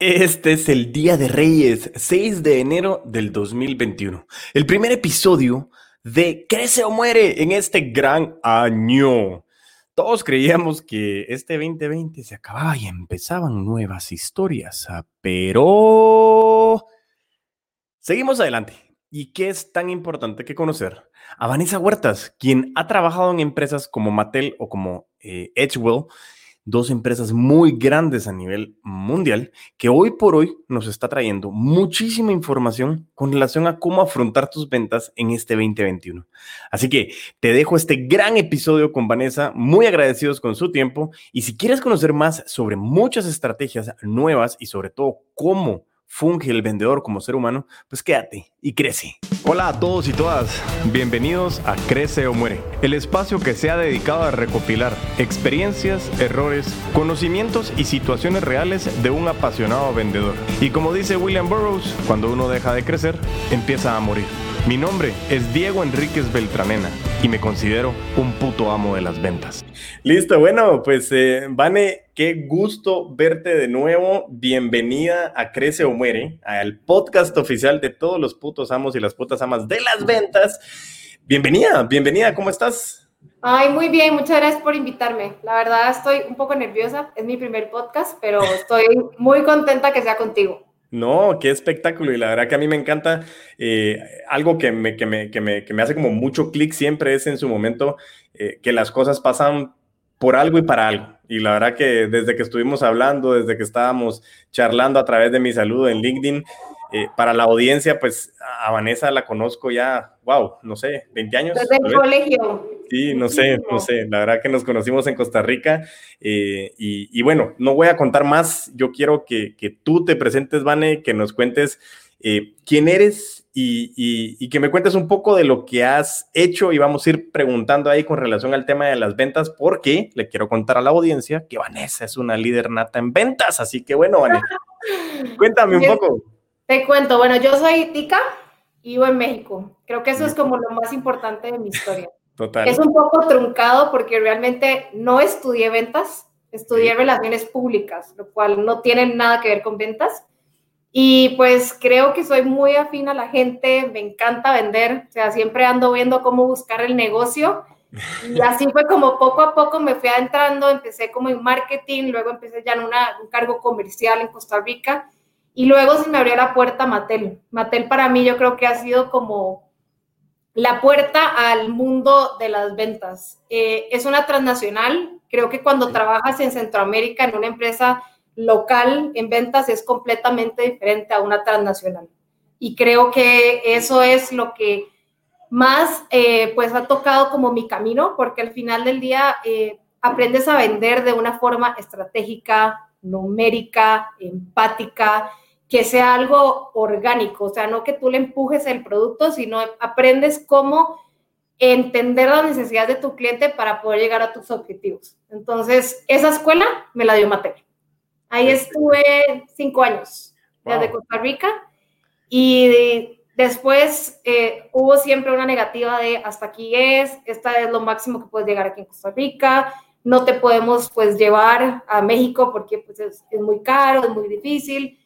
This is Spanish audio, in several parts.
Este es el Día de Reyes, 6 de enero del 2021. El primer episodio de Crece o Muere en este gran año. Todos creíamos que este 2020 se acababa y empezaban nuevas historias, ah, pero seguimos adelante. ¿Y qué es tan importante que conocer? A Vanessa Huertas, quien ha trabajado en empresas como Mattel o como eh, Edgewell dos empresas muy grandes a nivel mundial que hoy por hoy nos está trayendo muchísima información con relación a cómo afrontar tus ventas en este 2021. Así que te dejo este gran episodio con Vanessa, muy agradecidos con su tiempo y si quieres conocer más sobre muchas estrategias nuevas y sobre todo cómo funge el vendedor como ser humano, pues quédate y crece. Hola a todos y todas, bienvenidos a Crece o Muere, el espacio que se ha dedicado a recopilar experiencias, errores, conocimientos y situaciones reales de un apasionado vendedor. Y como dice William Burroughs, cuando uno deja de crecer, empieza a morir. Mi nombre es Diego Enríquez Beltranena y me considero un puto amo de las ventas. Listo, bueno, pues eh, Vane, qué gusto verte de nuevo. Bienvenida a Crece o Muere, al podcast oficial de todos los putos amos y las putas amas de las ventas. Bienvenida, bienvenida, ¿cómo estás? Ay, muy bien, muchas gracias por invitarme. La verdad estoy un poco nerviosa, es mi primer podcast, pero estoy muy contenta que sea contigo. No, qué espectáculo. Y la verdad que a mí me encanta. Eh, algo que me, que, me, que, me, que me hace como mucho clic siempre es en su momento eh, que las cosas pasan por algo y para algo. Y la verdad que desde que estuvimos hablando, desde que estábamos charlando a través de mi saludo en LinkedIn, eh, para la audiencia, pues a Vanessa la conozco ya, wow, no sé, 20 años. Desde el colegio. Sí, no sé, no sé, la verdad que nos conocimos en Costa Rica eh, y, bueno, no voy a contar más, yo quiero que, tú te presentes, Vane, que nos cuentes eh, quién eres y, que me cuentes un poco de lo que has hecho y vamos a ir preguntando ahí con relación al tema de las ventas porque le quiero contar a la audiencia que Vanessa es una líder nata en ventas, así que bueno, Vanessa, cuéntame un poco. Te cuento, bueno, yo soy tica y vivo en México, creo que eso es como lo más importante de mi historia. Es un poco truncado porque realmente no estudié ventas, estudié relaciones públicas, lo cual no tiene nada que ver con ventas. Y pues creo que soy muy afín a la gente, me encanta vender, o sea, siempre ando viendo cómo buscar el negocio. Y así fue como poco a poco me fui adentrando, empecé como en marketing, luego empecé ya en una, un cargo comercial en Costa Rica y luego se me abrió la puerta Mattel. Mattel para mí yo creo que ha sido como la puerta al mundo de las ventas. Eh, es una transnacional. Creo que cuando trabajas en Centroamérica en una empresa local en ventas es completamente diferente a una transnacional. Y creo que eso es lo que más eh, pues ha tocado como mi camino, porque al final del día eh, aprendes a vender de una forma estratégica, numérica, empática, que sea algo orgánico, o sea, no que tú le empujes el producto, sino aprendes cómo entender las necesidades de tu cliente para poder llegar a tus objetivos. Entonces, esa escuela me la dio Mateo. Ahí estuve cinco años, desde Costa Rica, y después eh, hubo siempre una negativa de hasta aquí es, esta es lo máximo que puedes llegar aquí en Costa Rica, no te podemos pues llevar a México porque pues es, es muy caro, es muy difícil,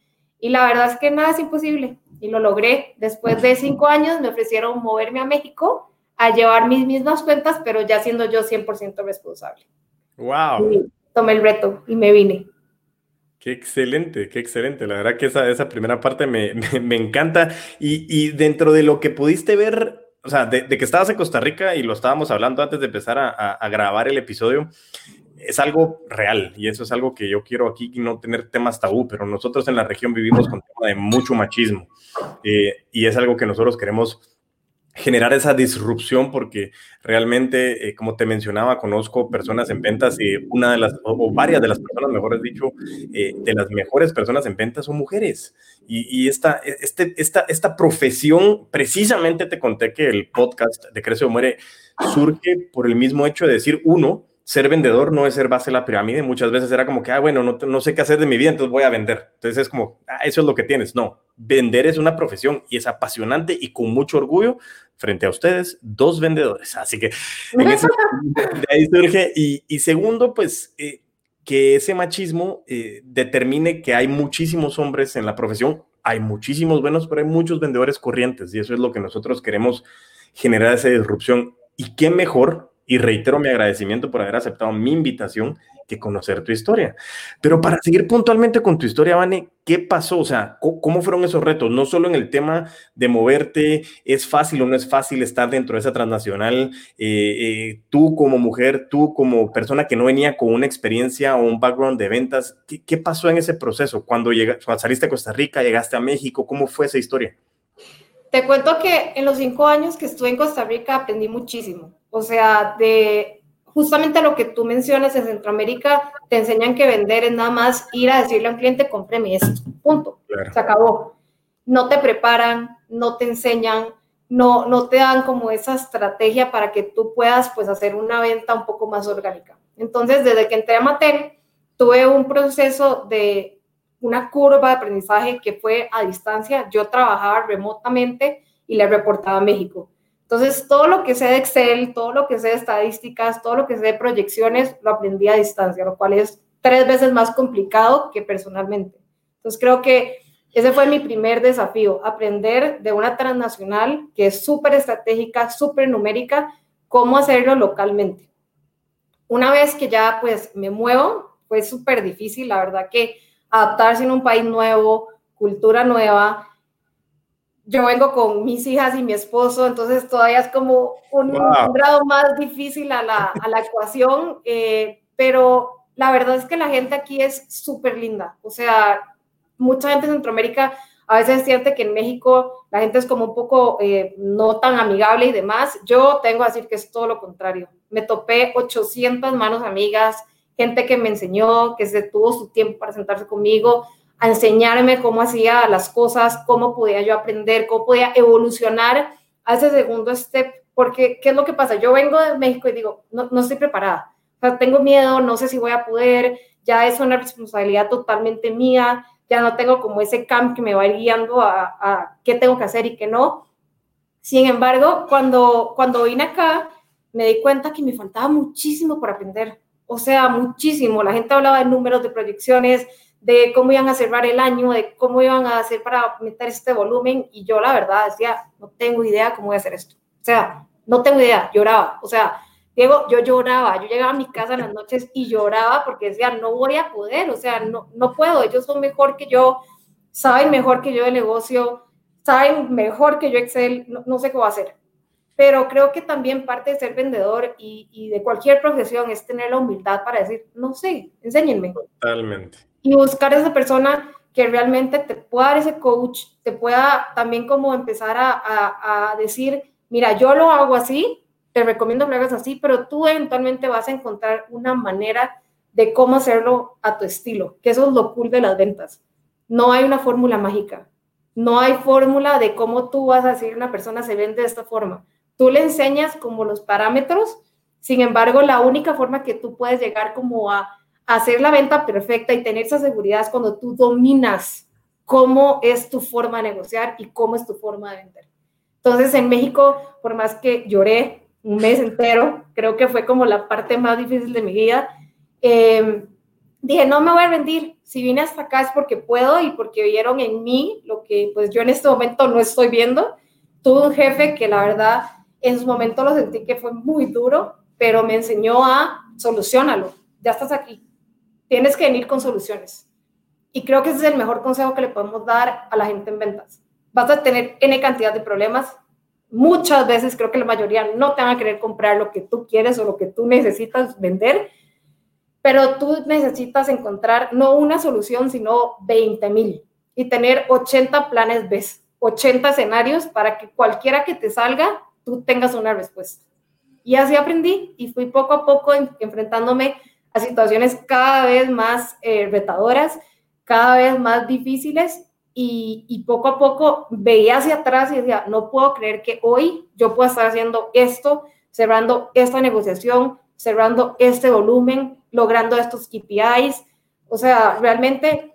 y la verdad es que nada es imposible. Y lo logré. Después de cinco años me ofrecieron moverme a México a llevar mis mismas cuentas, pero ya siendo yo 100% responsable. ¡Wow! tomé el reto y me vine. Qué excelente, qué excelente. La verdad que esa, esa primera parte me, me, encanta. Y, y, dentro de lo que pudiste ver, o sea, de, que estabas en Costa Rica y lo estábamos hablando antes de empezar a, a grabar el episodio, es algo real y eso es algo que yo quiero aquí no tener temas tabú, pero nosotros en la región vivimos con tema de mucho machismo eh, y es algo que nosotros queremos generar esa disrupción porque realmente, eh, como te mencionaba, conozco personas en ventas y una de las, o, varias de las personas, mejor dicho, eh, de las mejores personas en ventas son mujeres. Y, esta, este, esta, esta profesión, precisamente te conté que el podcast de Crece o Muere surge por el mismo hecho de decir, uno, ser vendedor no es ser base de la pirámide. Muchas veces era como que, ah, bueno, no, no, sé qué hacer de mi vida, entonces voy a vender. Entonces es como, ah, eso es lo que tienes. No, vender es una profesión y es apasionante y con mucho orgullo frente a ustedes, dos vendedores. Así que de ahí surge. Y, segundo, pues, eh, que ese machismo eh, determine que hay muchísimos hombres en la profesión, hay muchísimos buenos, pero hay muchos vendedores corrientes y eso es lo que nosotros queremos generar esa disrupción. Y qué mejor, y reitero mi agradecimiento por haber aceptado mi invitación, que conocer tu historia. Pero para seguir puntualmente con tu historia, Vane, ¿qué pasó? O sea, ¿cómo fueron esos retos? No solo en el tema de moverte, es fácil o no es fácil estar dentro de esa transnacional. Eh, eh, tú como mujer, tú como persona que no venía con una experiencia o un background de ventas, ¿qué, pasó en ese proceso? Cuando, cuando saliste a Costa Rica, llegaste a México, ¿cómo fue esa historia? Te cuento que en los cinco años que estuve en Costa Rica aprendí muchísimo. O sea, de justamente lo que tú mencionas en Centroamérica, te enseñan que vender es nada más ir a decirle a un cliente, cómpreme esto, punto. Se acabó. No te preparan, no te enseñan, no, no te dan como esa estrategia para que tú puedas pues hacer una venta un poco más orgánica. Entonces, desde que entré a Mattel, tuve un proceso de una curva de aprendizaje que fue a distancia. Yo trabajaba remotamente y le reportaba a México. Entonces, todo lo que sé de Excel, todo lo que sé de estadísticas, todo lo que sé de proyecciones, lo aprendí a distancia, lo cual es tres veces más complicado que personalmente. Entonces, creo que ese fue mi primer desafío, aprender de una transnacional que es súper estratégica, súper numérica, cómo hacerlo localmente. Una vez que ya pues me muevo, fue súper difícil, la verdad que adaptarse en un país nuevo, cultura nueva, yo vengo con mis hijas y mi esposo, entonces todavía es como un, grado más difícil a la, a la ecuación, eh, pero la verdad es que la gente aquí es súper linda, o sea, mucha gente en Centroamérica a veces siente que en México la gente es como un poco eh, no tan amigable y demás. Yo tengo que decir que es todo lo contrario. Me topé 800 manos amigas, gente que me enseñó, que se tuvo su tiempo para sentarse conmigo, a enseñarme cómo hacía las cosas, cómo podía yo aprender, cómo podía evolucionar a ese segundo step, porque ¿qué es lo que pasa? Yo vengo de México y digo, no, no estoy preparada, o sea, tengo miedo, no sé si voy a poder, ya es una responsabilidad totalmente mía, ya no tengo como ese camp que me va guiando a, a qué tengo que hacer y qué no. Sin embargo, cuando, cuando vine acá, me di cuenta que me faltaba muchísimo por aprender, o sea, muchísimo. La gente hablaba de números, de proyecciones, de cómo iban a cerrar el año, de cómo iban a hacer para meter este volumen y yo la verdad decía, no tengo idea cómo voy a hacer esto. O sea, no tengo idea, lloraba. O sea, Diego, yo lloraba, yo llegaba a mi casa en las noches y lloraba porque decía, no voy a poder, o sea, no, no puedo, ellos son mejor que yo, saben mejor que yo de negocio, saben mejor que yo Excel, no, no sé qué voy a hacer. Pero creo que también parte de ser vendedor y, y de cualquier profesión es tener la humildad para decir, no sé, enséñenme. Totalmente y buscar esa persona que realmente te pueda dar ese coach, te pueda también como empezar a, decir, mira, yo lo hago así, te recomiendo que lo hagas así, pero tú eventualmente vas a encontrar una manera de cómo hacerlo a tu estilo, que eso es lo cool de las ventas. No hay una fórmula mágica, no hay fórmula de cómo tú vas a decir una persona se vende de esta forma. Tú le enseñas como los parámetros, sin embargo, la única forma que tú puedes llegar como a hacer la venta perfecta y tener esa seguridad es cuando tú dominas cómo es tu forma de negociar y cómo es tu forma de vender. Entonces, en México, por más que lloré un mes entero, creo que fue como la parte más difícil de mi vida, em, dije, no me voy a rendir. Si vine hasta acá es porque puedo y porque vieron en mí lo que pues yo en este momento no estoy viendo. Tuve un jefe que la verdad en su momento lo sentí que fue muy duro, pero me enseñó a solucionarlo. Ya estás aquí, tienes que venir con soluciones. Y creo que ese es el mejor consejo que le podemos dar a la gente en ventas. Vas a tener N cantidad de problemas. Muchas veces creo que la mayoría no te van a querer comprar lo que tú quieres o lo que tú necesitas vender, pero tú necesitas encontrar no una solución, sino 20 mil y tener 80 planes B, 80 escenarios para que cualquiera que te salga, tú tengas una respuesta. Y así aprendí y fui poco a poco enfrentándome a situaciones cada vez más eh, retadoras, cada vez más difíciles y, poco a poco veía hacia atrás y decía, no puedo creer que hoy yo pueda estar haciendo esto, cerrando esta negociación, cerrando este volumen, logrando estos KPIs. O sea, realmente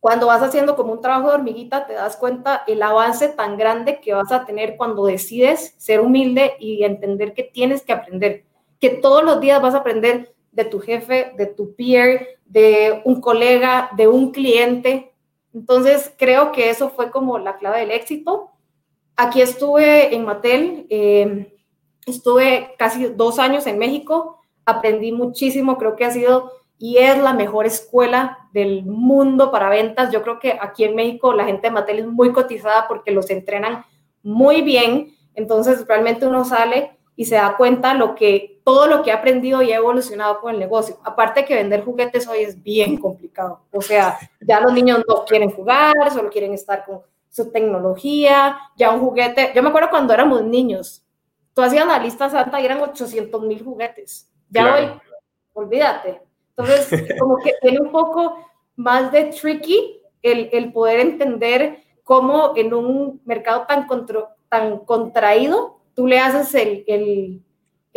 cuando vas haciendo como un trabajo de hormiguita, te das cuenta el avance tan grande que vas a tener cuando decides ser humilde y entender que tienes que aprender, que todos los días vas a aprender de tu jefe, de tu peer, de un colega, de un cliente. Entonces, creo que eso fue como la clave del éxito. Aquí estuve en Mattel, eh, estuve casi dos años en México, aprendí muchísimo, creo que ha sido y es la mejor escuela del mundo para ventas. Yo creo que aquí en México la gente de Mattel es muy cotizada porque los entrenan muy bien, entonces realmente uno sale y se da cuenta lo que todo lo que ha aprendido y ha evolucionado con el negocio. Aparte que vender juguetes hoy es bien complicado. O sea, ya los niños no quieren jugar, solo quieren estar con su tecnología, ya un juguete. Yo me acuerdo cuando éramos niños, tú hacías la lista santa y eran 800 mil juguetes. Ya hoy, olvídate. Entonces, como que tiene un poco más de tricky el, el poder entender cómo en un mercado tan, tan contraído tú le haces el, el,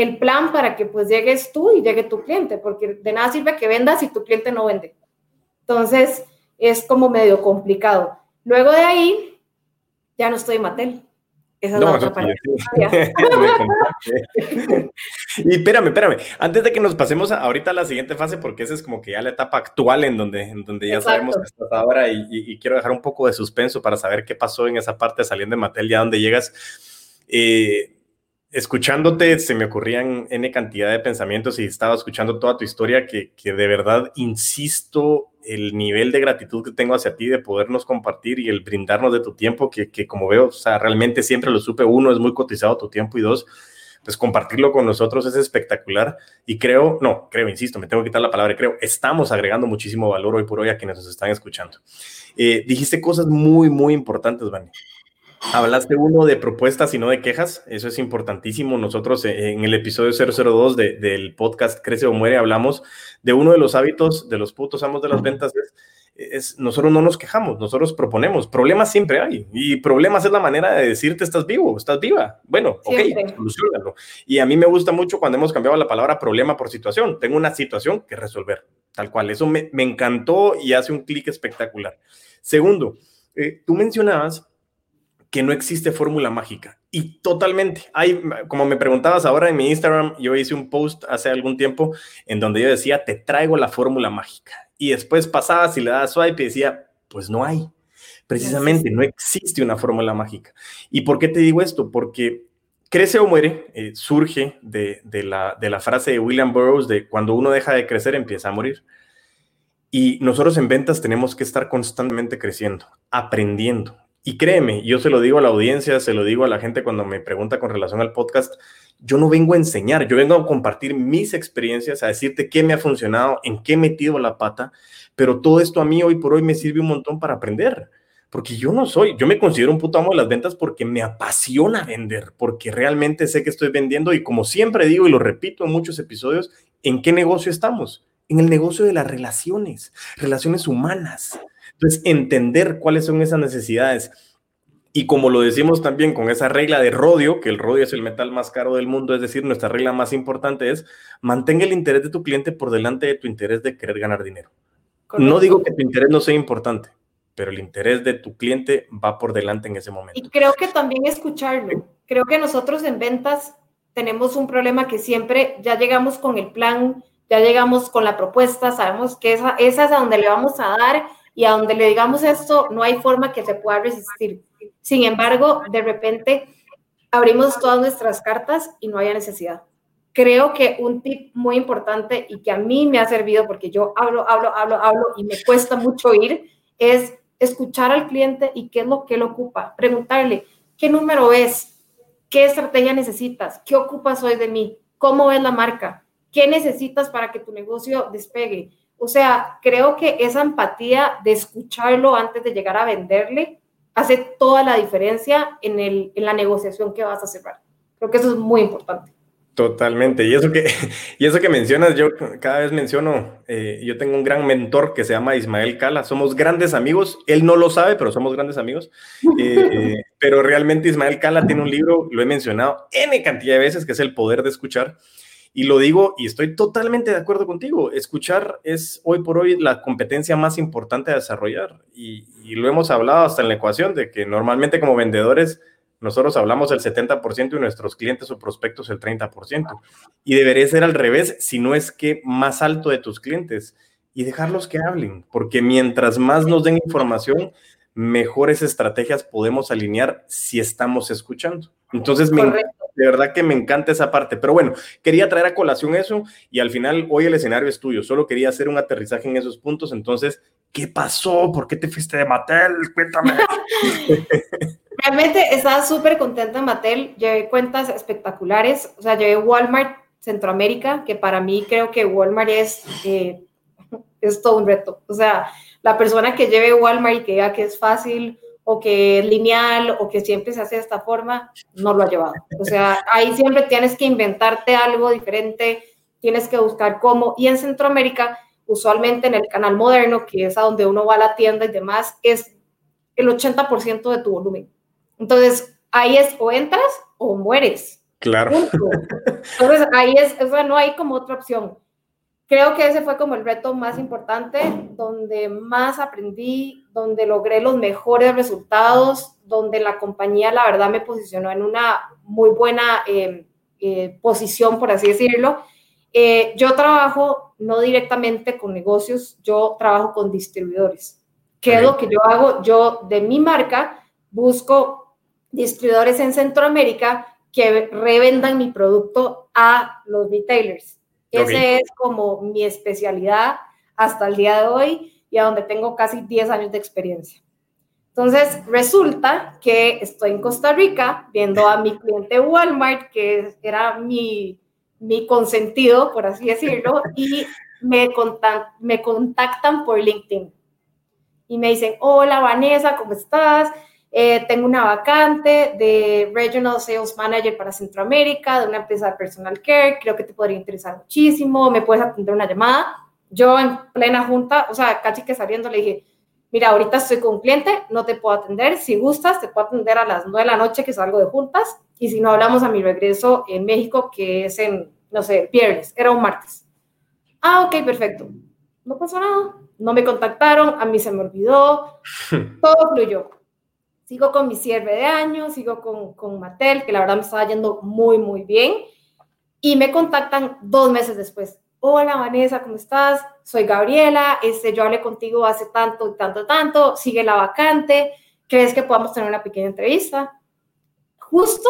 el, plan para que pues llegues tú y llegue tu cliente, porque de nada sirve que vendas si tu cliente no vende. Entonces, es como medio complicado. Luego de ahí, ya no estoy en Mattel. Esa es la otra parte. y espérame, espérame. Antes de que nos pasemos ahorita a la siguiente fase, porque esa es como que ya la etapa actual en donde, en donde ya sabemos que estás ahora y, quiero dejar un poco de suspenso para saber qué pasó en esa parte saliendo de Mattel, ya donde llegas. Eh, escuchándote se me ocurrían N cantidad de pensamientos y estaba escuchando toda tu historia que, que, de verdad insisto el nivel de gratitud que tengo hacia ti de podernos compartir y el brindarnos de tu tiempo que, que como veo, o sea, realmente siempre lo supe, uno, es muy cotizado tu tiempo y dos, pues compartirlo con nosotros es espectacular y creo, no, creo, insisto, me tengo que quitar la palabra, creo, estamos agregando muchísimo valor hoy por hoy a quienes nos están escuchando. Eh, dijiste cosas muy, muy importantes, Vani. Hablaste uno de propuestas y no de quejas, eso es importantísimo. Nosotros eh, en el episodio 002 del podcast Crece o Muere hablamos de uno de los hábitos de los putos amos de las ventas. Es, nosotros no nos quejamos, nosotros proponemos. Problemas siempre hay y problemas es la manera de decirte estás vivo, estás viva. Bueno, ok, solucionalo. Y a mí me gusta mucho cuando hemos cambiado la palabra problema por situación. Tengo una situación que resolver, tal cual. Eso me, encantó y hace un clic espectacular. Segundo, eh, tú mencionabas que no existe fórmula mágica. Y totalmente. Hay, como me preguntabas ahora en mi Instagram, yo hice un post hace algún tiempo en donde yo decía, te traigo la fórmula mágica. Y después pasabas y le das swipe y decía, pues no hay. Precisamente, no existe una fórmula mágica. ¿Y por qué te digo esto? Porque crece o muere eh, surge de, de, la, de la frase de William Burroughs de cuando uno deja de crecer empieza a morir. Y nosotros en ventas tenemos que estar constantemente creciendo, aprendiendo, y créeme, yo se lo digo a la audiencia, se lo digo a la gente cuando me pregunta con relación al podcast, yo no vengo a enseñar, yo vengo a compartir mis experiencias, a decirte qué me ha funcionado, en qué he metido la pata, pero todo esto a mí hoy por hoy me sirve un montón para aprender, porque yo no soy, yo me considero un puto amo de las ventas porque me apasiona vender, porque realmente sé que estoy vendiendo y como siempre digo y lo repito en muchos episodios, ¿en qué negocio estamos? En el negocio de las relaciones, relaciones humanas. Entonces, entender cuáles son esas necesidades. Y como lo decimos también con esa regla de rodio, que el rodio es el metal más caro del mundo, es decir, nuestra regla más importante es mantenga el interés de tu cliente por delante de tu interés de querer ganar dinero. No digo que tu interés no sea importante, pero el interés de tu cliente va por delante en ese momento. Y creo que también escucharlo. Creo que nosotros en ventas tenemos un problema que siempre ya llegamos con el plan, ya llegamos con la propuesta, sabemos que esa, esa es a donde le vamos a dar y a donde le digamos esto, no hay forma que se pueda resistir. Sin embargo, de repente abrimos todas nuestras cartas y no haya necesidad. Creo que un tip muy importante y que a mí me ha servido porque yo hablo, hablo, hablo, hablo y me cuesta mucho ir es escuchar al cliente y qué es lo que él ocupa. Preguntarle, ¿qué número es? ¿Qué estrategia necesitas? ¿Qué ocupas hoy de mí? ¿Cómo es la marca? ¿Qué necesitas para que tu negocio despegue? O sea, creo que esa empatía de escucharlo antes de llegar a venderle hace toda la diferencia en, el, en la negociación que vas a cerrar. Creo que eso es muy importante. Totalmente. Y eso que, y eso que mencionas, yo cada vez menciono, eh, yo tengo un gran mentor que se llama Ismael Cala. Somos grandes amigos. Él no lo sabe, pero somos grandes amigos. Eh, pero realmente Ismael Cala tiene un libro, lo he mencionado N cantidad de veces, que es El Poder de Escuchar. Y lo digo y estoy totalmente de acuerdo contigo. Escuchar es hoy por hoy la competencia más importante a desarrollar. Y, lo hemos hablado hasta en la ecuación de que normalmente como vendedores nosotros hablamos el 70% y nuestros clientes o prospectos el 30%. Y debería ser al revés, si no es que más alto de tus clientes y dejarlos que hablen, porque mientras más nos den información, mejores estrategias podemos alinear si estamos escuchando. Entonces, de verdad que me encanta esa parte. Pero bueno, quería traer a colación eso y al final hoy el escenario es tuyo. Solo quería hacer un aterrizaje en esos puntos. Entonces, ¿qué pasó? ¿Por qué te fuiste de Mattel? Cuéntame. Realmente estaba súper contenta en Mattel. Llevé cuentas espectaculares. O sea, llevé Walmart Centroamérica, que para mí creo que Walmart es, eh, es todo un reto. O sea, la persona que lleve Walmart y que diga que es fácil o que es lineal o que siempre se hace de esta forma, no lo ha llevado. O sea, ahí siempre tienes que inventarte algo diferente, tienes que buscar cómo. Y en Centroamérica, usualmente en el canal moderno, que es a donde uno va a la tienda y demás, es el 80% de tu volumen. Entonces, ahí es o entras o mueres. Claro. Entonces, ahí es, o sea, no hay como otra opción creo que ese fue como el reto más importante, donde más aprendí, donde logré los mejores resultados, donde la compañía, la verdad, me posicionó en una muy buena eh, eh, posición, por así decirlo. Eh, yo trabajo no directamente con negocios, yo trabajo con distribuidores. ¿Qué es lo que yo hago? Yo de mi marca busco distribuidores en Centroamérica que revendan mi producto a los retailers. Ese es como mi especialidad hasta el día de hoy y a donde tengo casi 10 años de experiencia. Entonces, resulta que estoy en Costa Rica viendo a mi cliente Walmart, que era mi, mi consentido, por así decirlo, y me, me contactan por LinkedIn. Y me dicen, hola Vanessa, ¿cómo estás? Eh, tengo una vacante de Regional Sales Manager para Centroamérica, de una empresa de personal care, creo que te podría interesar muchísimo, me puedes atender una llamada. Yo en plena junta, o sea, casi que saliendo le dije, mira, ahorita estoy con un cliente, no te puedo atender, si gustas, te puedo atender a las 9 de la noche que salgo de juntas, y si no hablamos a mi regreso en México, que es en, no sé, viernes, era un martes. Ah, ok, perfecto. No pasó nada, no me contactaron, a mí se me olvidó, todo fluyó sigo con mi cierre de año, sigo con, con Mattel, que la verdad me estaba yendo muy, muy bien. Y me contactan dos meses después. Hola Vanessa, ¿cómo estás? Soy Gabriela, este, yo hablé contigo hace tanto y tanto, tanto, sigue la vacante, ¿crees que podamos tener una pequeña entrevista? Justo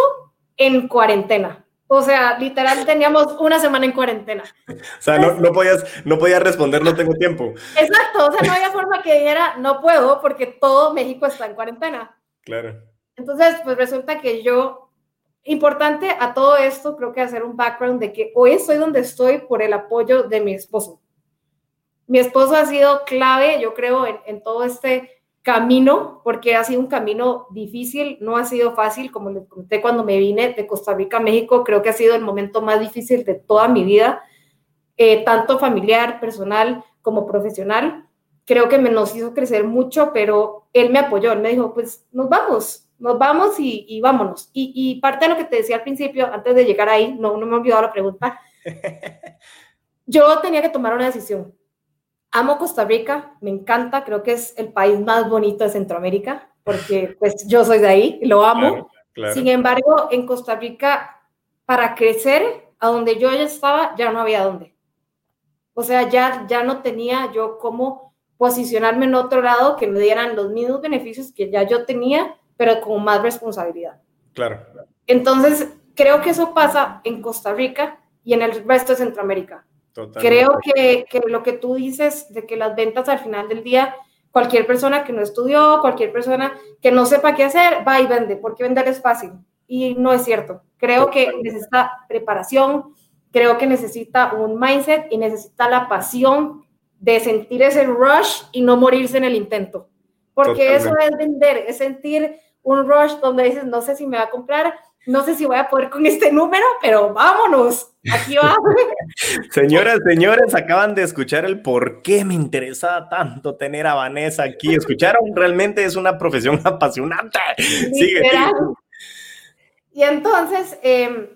en cuarentena. O sea, literal teníamos una semana en cuarentena. O sea, no, no, podías, no podías responder, no tengo tiempo. Exacto, o sea, no había forma que dijera, no puedo porque todo México está en cuarentena. Claro. Entonces, pues resulta que yo, importante a todo esto, creo que hacer un background de que hoy estoy donde estoy por el apoyo de mi esposo. Mi esposo ha sido clave, yo creo, en, todo este camino, porque ha sido un camino difícil, no ha sido fácil, como les conté cuando me vine de Costa Rica a México, creo que ha sido el momento más difícil de toda mi vida, eh, tanto familiar, personal como profesional creo que me nos hizo crecer mucho, pero él me apoyó, él me dijo, pues nos vamos, nos vamos y, vámonos. Y, parte de lo que te decía al principio, antes de llegar ahí, no, no me he olvidado la pregunta, yo tenía que tomar una decisión. Amo Costa Rica, me encanta, creo que es el país más bonito de Centroamérica, porque pues yo soy de ahí, lo amo. Sin embargo, en Costa Rica, para crecer a donde yo ya estaba, ya no había dónde. O sea, ya, ya no tenía yo cómo posicionarme en otro lado que me dieran los mismos beneficios que ya yo tenía, pero con más responsabilidad. Claro. Entonces, creo que eso pasa en Costa Rica y en el resto de Centroamérica. Creo que, que, lo que tú dices de que las ventas al final del día, cualquier persona que no estudió, cualquier persona que no sepa qué hacer, va y vende, porque vender es fácil. Y no es cierto. Creo que necesita preparación, creo que necesita un mindset y necesita la pasión de sentir ese rush y no morirse en el intento. Porque eso es vender, es sentir un rush donde dices, no sé si me va a comprar, no sé si voy a poder con este número, pero vámonos, aquí va. Señoras, señores, acaban de escuchar el por qué me interesaba tanto tener a Vanessa aquí. ¿Escucharon? Realmente es una profesión apasionante. Sigue. Y entonces, em,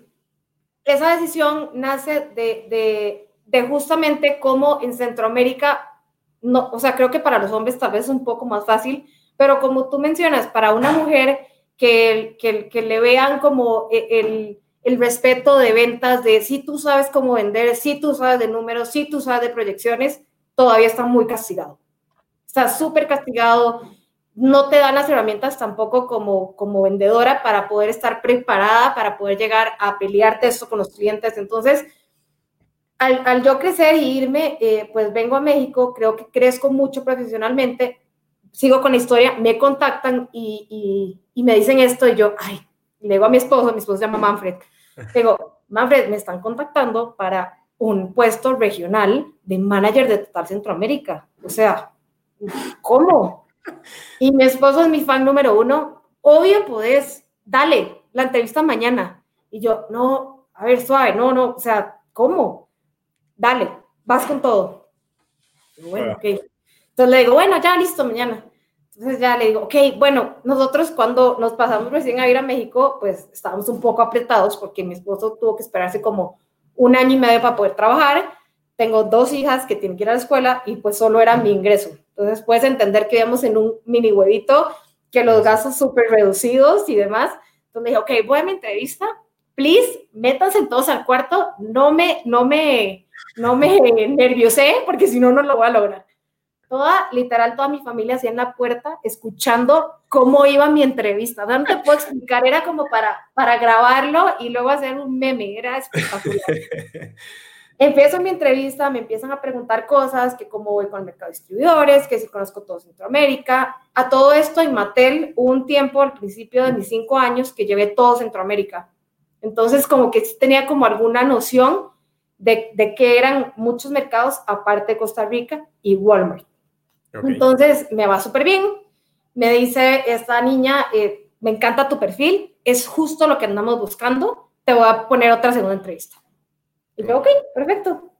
esa decisión nace de de justamente cómo en Centroamérica, no, o sea, creo que para los hombres tal vez es un poco más fácil, pero como tú mencionas, para una mujer que, que, que le vean como e, el, el, respeto de ventas, de si tú sabes cómo vender, si tú sabes de números, si tú sabes de proyecciones, todavía está muy castigado. Está súper castigado. No te dan las herramientas tampoco como, como vendedora para poder estar preparada, para poder llegar a pelearte esto con los clientes. Entonces, al, al yo crecer y irme, eh, pues vengo a México, creo que crezco mucho profesionalmente, sigo con la historia, me contactan y, y, me dicen esto y yo, ay, le digo a mi esposo, mi esposo se llama Manfred, digo, Manfred, me están contactando para un puesto regional de manager de Total Centroamérica. O sea, ¿cómo? Y mi esposo es mi fan número uno. Obvio, podés, dale, la entrevista mañana. Y yo, no, a ver, suave, no, no, o sea, ¿cómo? dale, vas con todo. bueno, ok. Entonces le digo, bueno, ya listo, mañana. Entonces ya le digo, ok, bueno, nosotros cuando nos pasamos recién a ir a México, pues estábamos un poco apretados porque mi esposo tuvo que esperarse como un año y medio para poder trabajar. Tengo dos hijas que tienen que ir a la escuela y pues solo era mi ingreso. Entonces puedes entender que íbamos en un mini huevito, que los gastos súper reducidos y demás. Entonces dije, ok, voy a mi entrevista, please, métanse todos al cuarto, no me, no me, no me nerviosé porque si no, no lo voy a lograr. Toda, literal, toda mi familia hacía en la puerta escuchando cómo iba mi entrevista. No te puedo explicar, era como para, para grabarlo y luego hacer un meme, era espectacular. Empiezo mi entrevista, me empiezan a preguntar cosas, que cómo voy con el mercado de distribuidores, que si conozco todo Centroamérica. A todo esto en Mattel, un tiempo al principio de mis cinco años que llevé todo Centroamérica. Entonces, como que tenía como alguna noción de, que eran muchos mercados aparte de Costa Rica y Walmart. Entonces me va súper bien. Me dice esta niña, eh, me encanta tu perfil, es justo lo que andamos buscando, te voy a poner otra segunda entrevista. Y yo, ok, perfecto.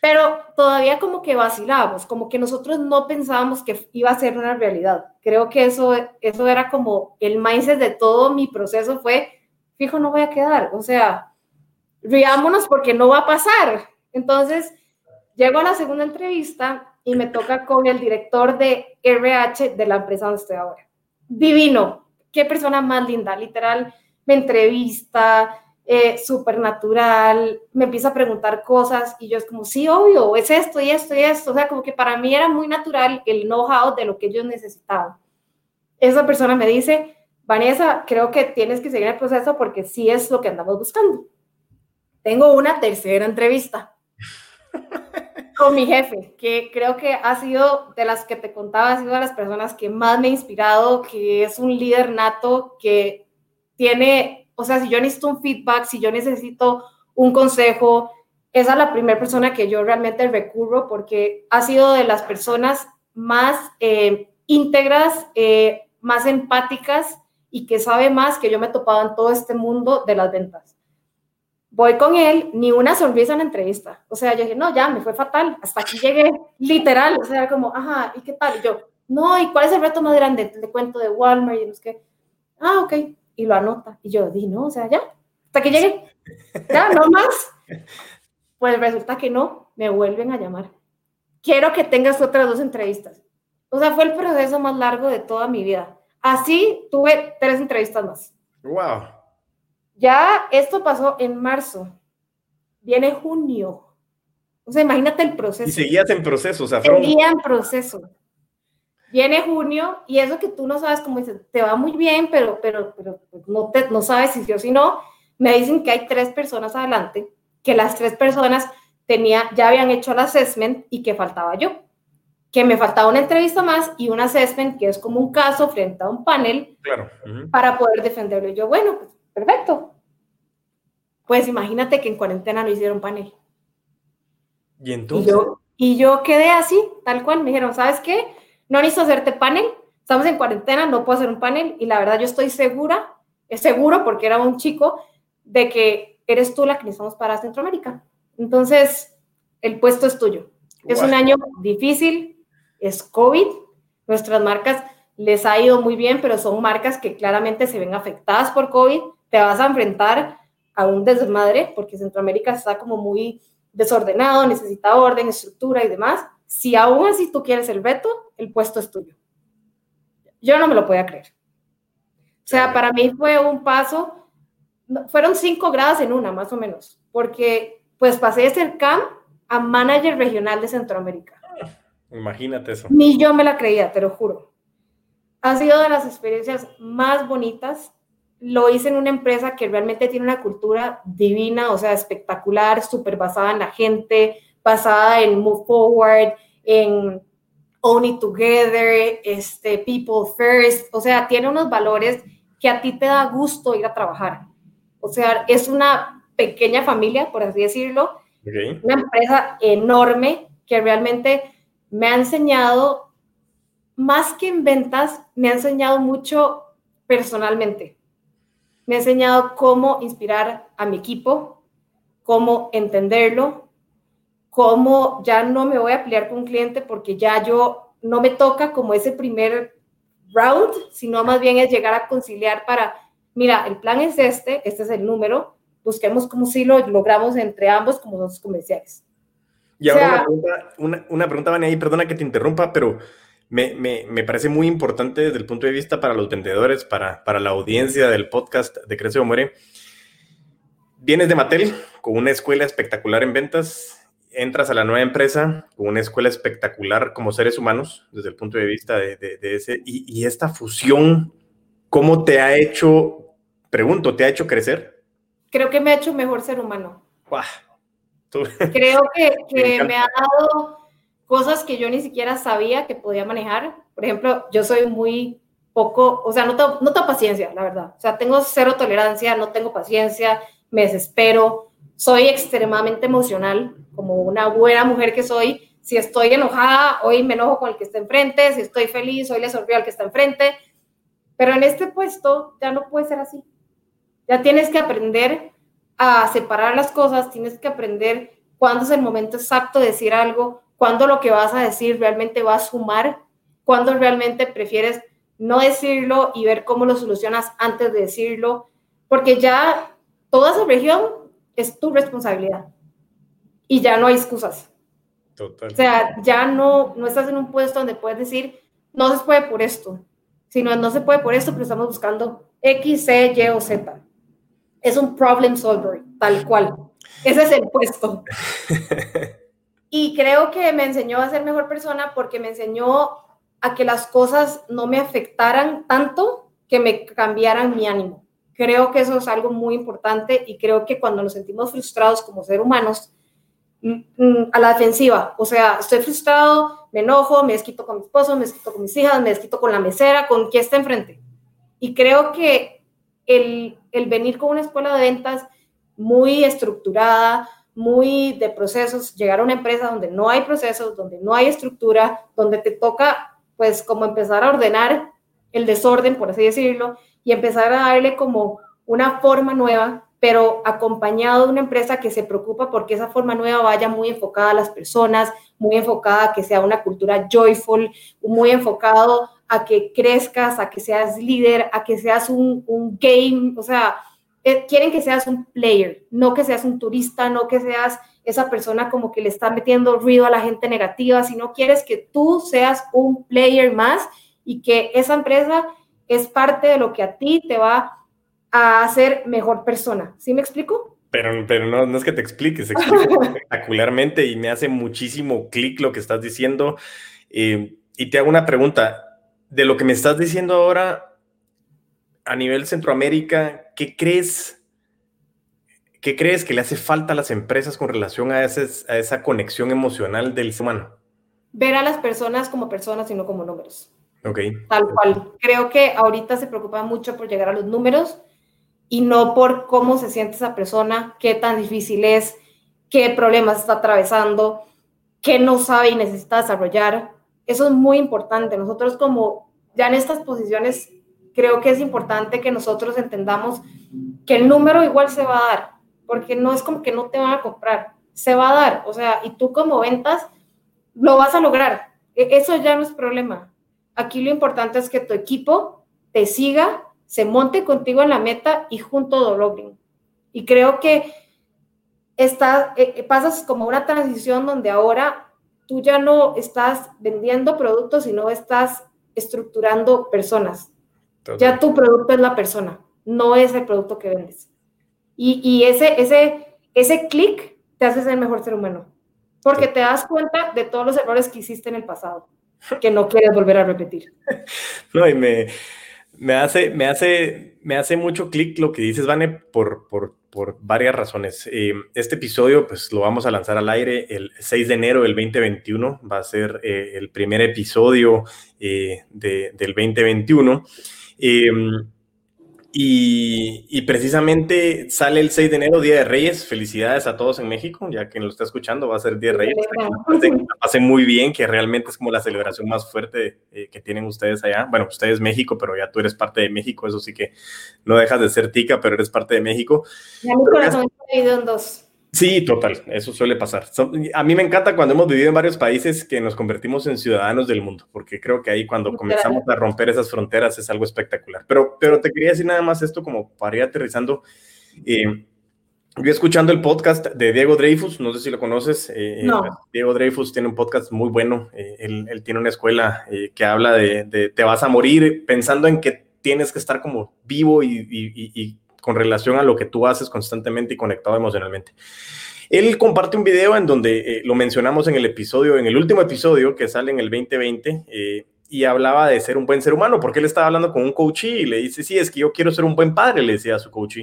Pero todavía como que vacilábamos, como que nosotros no pensábamos que iba a ser una realidad. Creo que eso, eso era como el mindset de todo mi proceso fue, fijo, no voy a quedar. O sea, riámonos porque no va a pasar. Entonces, llego a la segunda entrevista y me toca con el director de RH de la empresa donde estoy ahora. Divino, qué persona más linda, literal, me entrevista, eh, súper natural, me empieza a preguntar cosas y yo es como, sí, obvio, es esto y esto y esto. O sea, como que para mí era muy natural el know-how de lo que ellos necesitaban. Esa persona me dice, Vanessa, creo que tienes que seguir el proceso porque sí es lo que andamos buscando tengo una tercera entrevista con mi jefe, que creo que ha sido de las que te contaba, ha sido de las personas que más me ha inspirado, que es un líder nato, que tiene, o sea, si yo necesito un feedback, si yo necesito un consejo, esa es la primera persona que yo realmente recurro porque ha sido de las personas más eh, íntegras, eh, más empáticas y que sabe más que yo me he topado en todo este mundo de las ventas voy con él, ni una sonrisa en la entrevista. O sea, yo dije, no, ya, me fue fatal. Hasta aquí llegué, literal. O sea, como, ajá, ¿y qué tal? Y yo, no, ¿y cuál es el reto más grande? Te cuento de Walmart y no sé qué. Ah, ok. Y lo anota. Y yo, di, no, o sea, ya. Hasta que llegué. Ya, no más. Pues resulta que no, me vuelven a llamar. Quiero que tengas otras dos entrevistas. O sea, fue el proceso más largo de toda mi vida. Así tuve tres entrevistas más. Wow. Ya esto pasó en marzo. Viene junio. O sea, imagínate el proceso. Y seguías en proceso, o sea, Seguía en proceso. Viene junio y eso que tú no sabes, como dices, te va muy bien, pero, pero, pero pues, no, te, no sabes si sí o si no. Me dicen que hay tres personas adelante, que las tres personas tenía, ya habían hecho el assessment y que faltaba yo. Que me faltaba una entrevista más y un assessment que es como un caso frente a un panel claro. para poder defenderlo. Y yo, bueno, pues Perfecto. Pues imagínate que en cuarentena no hicieron panel. Y entonces. Y yo, quedé así, tal cual. Me dijeron, ¿sabes qué? No necesito hacerte panel. Estamos en cuarentena, no puedo hacer un panel. Y la verdad, yo estoy segura, es seguro porque era un chico, de que eres tú la que necesitamos para Centroamérica. Entonces, el puesto es tuyo. Es un año difícil, es COVID. Nuestras marcas les ha ido muy bien, pero son marcas que claramente se ven afectadas por COVID te vas a enfrentar a un desmadre, porque Centroamérica está como muy desordenado, necesita orden, estructura y demás. Si aún así tú quieres el veto, el puesto es tuyo. Yo no me lo podía creer. sea, para mí fue un paso, fueron cinco grados en una, más o menos, porque pues pasé de ser CAM a manager regional de Centroamérica. Imagínate eso. Ni yo me la creía, te lo juro. Ha sido de las experiencias más bonitas. Lo hice en una empresa que realmente tiene una cultura divina, o sea, espectacular, súper basada en la gente, basada en move forward, en own it together, este, people first. O sea, tiene unos valores que a ti te da gusto ir a trabajar. O sea, es una pequeña familia, por así decirlo, una empresa enorme que realmente me ha enseñado, más que en ventas, me ha enseñado mucho personalmente. Me ha enseñado cómo inspirar a mi equipo, cómo entenderlo, cómo ya no me voy a pelear con un cliente porque ya yo no me toca como ese primer round, sino más bien es llegar a conciliar para, mira, el plan es este, este es el número, busquemos cómo si lo logramos entre ambos como dos comerciales. Y ahora una, pregunta, una, una pregunta, Vania, ahí, perdona que te interrumpa, pero me, me, me, parece muy importante desde el punto de vista para los vendedores, para, para la audiencia del podcast de Crece o Muere. Vienes de Mattel con una escuela espectacular en ventas, entras a la nueva empresa con una escuela espectacular como seres humanos, desde el punto de vista de, de, ese, y, y, esta fusión, ¿cómo te ha hecho, pregunto, te ha hecho crecer? Creo que me ha hecho mejor ser humano. Creo que, que me, ha dado cosas que yo ni siquiera sabía que podía manejar. Por ejemplo, yo soy muy poco, o sea, no tengo, no tengo paciencia, la verdad. O sea, tengo cero tolerancia, no tengo paciencia, me desespero soy extremadamente emocional, como una buena mujer que soy. Si estoy enojada, hoy me enojo con el que está enfrente, si estoy feliz, hoy le sonrío al que está enfrente. Pero en este puesto ya no puede ser así. Ya tienes que aprender a separar las cosas, tienes que aprender cuándo es el momento exacto de decir algo, cuándo lo que vas a decir realmente va a sumar, cuándo realmente prefieres no decirlo y ver cómo lo solucionas antes de decirlo, porque ya toda esa región es tu responsabilidad. Y ya no hay excusas. Total. O sea, ya no, no estás en un puesto donde puedes decir, no se puede por esto, sino no se puede por esto, pero estamos buscando X, C, Y o Z. Es un problem solver, tal cual. Ese es el puesto. y creo que me enseñó a ser mejor persona porque me enseñó a que las cosas no me afectaran tanto que me cambiaran mi ánimo. Creo que eso es algo muy importante y creo que cuando nos sentimos frustrados como seres humanos, mm, mm, a la defensiva, o sea, estoy frustrado, me enojo, me desquito con mi esposo, me desquito con mis hijas, me desquito con la mesera, con quien está enfrente. Y creo que el, el venir con una escuela de ventas muy estructurada, muy de procesos, llegar a una empresa donde no hay procesos, donde no hay estructura, donde te toca pues como empezar a ordenar el desorden, por así decirlo, y empezar a darle como una forma nueva, pero acompañado de una empresa que se preocupa porque esa forma nueva vaya muy enfocada a las personas, muy enfocada a que sea una cultura joyful, muy enfocado a que crezcas, a que seas líder, a que seas un, un game, o sea, eh, quieren que seas un player, no que seas un turista, no que seas esa persona como que le está metiendo ruido a la gente negativa, sino quieres que tú seas un player más y que esa empresa es parte de lo que a ti te va a hacer mejor persona. ¿Sí me explico? Pero, pero no, no es que te expliques, espectacularmente y me hace muchísimo clic lo que estás diciendo. Eh, y te hago una pregunta. De lo que me estás diciendo ahora, a nivel Centroamérica, ¿qué crees? ¿Qué crees que le hace falta a las empresas con relación a, a esa conexión emocional del ser humano? Ver a las personas como personas y no como números. Okay. Tal cual. Creo que ahorita se preocupa mucho por llegar a los números y no por cómo se siente esa persona, qué tan difícil es, qué problemas está atravesando, qué no sabe y necesita desarrollar. Eso es muy importante. Nosotros como ya en estas posiciones, creo que es importante que nosotros entendamos que el número igual se va a dar, porque no es como que no te van a comprar, se va a dar. O sea, y tú como ventas, lo vas a lograr. E-, eso ya no es problema Aquí lo importante es que tu equipo te siga, se monte contigo en la meta y junto lo logren. Y creo que está, eh, eh, pasas como una transición donde ahora tú ya no estás vendiendo productos, sino estás estructurando personas. Ya tu producto es la persona, no es el producto que vendes. Y, y ese, ese, ese clic te hace ser el mejor ser humano, porque te das cuenta de todos los errores que hiciste en el pasado, que no quieres volver a repetir. No, y me, me hace, me hace, me hace mucho clic lo que dices, Vane, por, por, por varias razones. Eh, este episodio, pues lo vamos a lanzar al aire el 6 de enero del 2021. Va a ser eh, el primer episodio eh, de, del 2021. Y, precisamente sale el 6 de enero, Día de Reyes. Felicidades a todos en México, ya que lo está escuchando, va a ser Día de Reyes. Hace muy bien, que realmente es como la celebración más fuerte eh, que tienen ustedes allá. Bueno, ustedes México, pero ya tú eres parte de México, eso sí que no dejas de ser tica, pero eres parte de México. Ya mi corazón está dividido en dos. Sí, total, eso suele pasar. A mí me encanta cuando hemos vivido en varios países que nos convertimos en ciudadanos del mundo, porque creo que ahí cuando comenzamos a romper esas fronteras es algo espectacular. Pero, pero te quería decir nada más esto como para ir aterrizando. Eh, yo escuchando el podcast de Diego Dreyfus, no sé si lo conoces. Eh, eh, Diego Dreyfus tiene un podcast muy bueno. él, tiene una escuela que habla de, te vas a morir pensando en que tienes que estar como vivo y, y con relación a lo que tú haces constantemente y conectado emocionalmente. Él comparte un video en donde eh, lo mencionamos en el episodio, en el último episodio que sale en el 2020, eh, y hablaba de ser un buen ser humano, porque él estaba hablando con un coach y le dice, sí, es que yo quiero ser un buen padre, le decía a su coach.